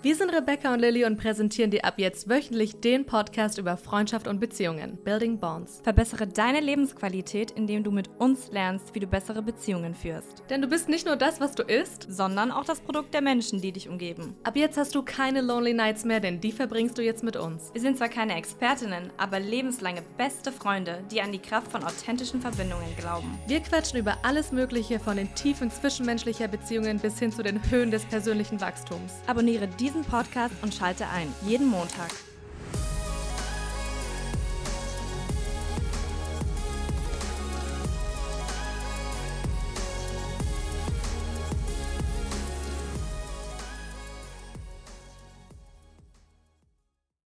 Wir sind Rebecca und Lilly und präsentieren dir ab jetzt wöchentlich den Podcast über Freundschaft und Beziehungen, Building Bonds. Verbessere deine Lebensqualität, indem du mit uns lernst, wie du bessere Beziehungen führst. Denn du bist nicht nur das, was du isst, sondern auch das Produkt der Menschen, die dich umgeben. Ab jetzt hast du keine Lonely Nights mehr, denn die verbringst du jetzt mit uns. Wir sind zwar keine Expertinnen, aber lebenslange beste Freunde, die an die Kraft von authentischen Verbindungen glauben. Wir quatschen über alles Mögliche von den Tiefen zwischenmenschlicher Beziehungen bis hin zu den Höhen des persönlichen Wachstums. Abonniere diesen Podcast und schalte ein, jeden Montag.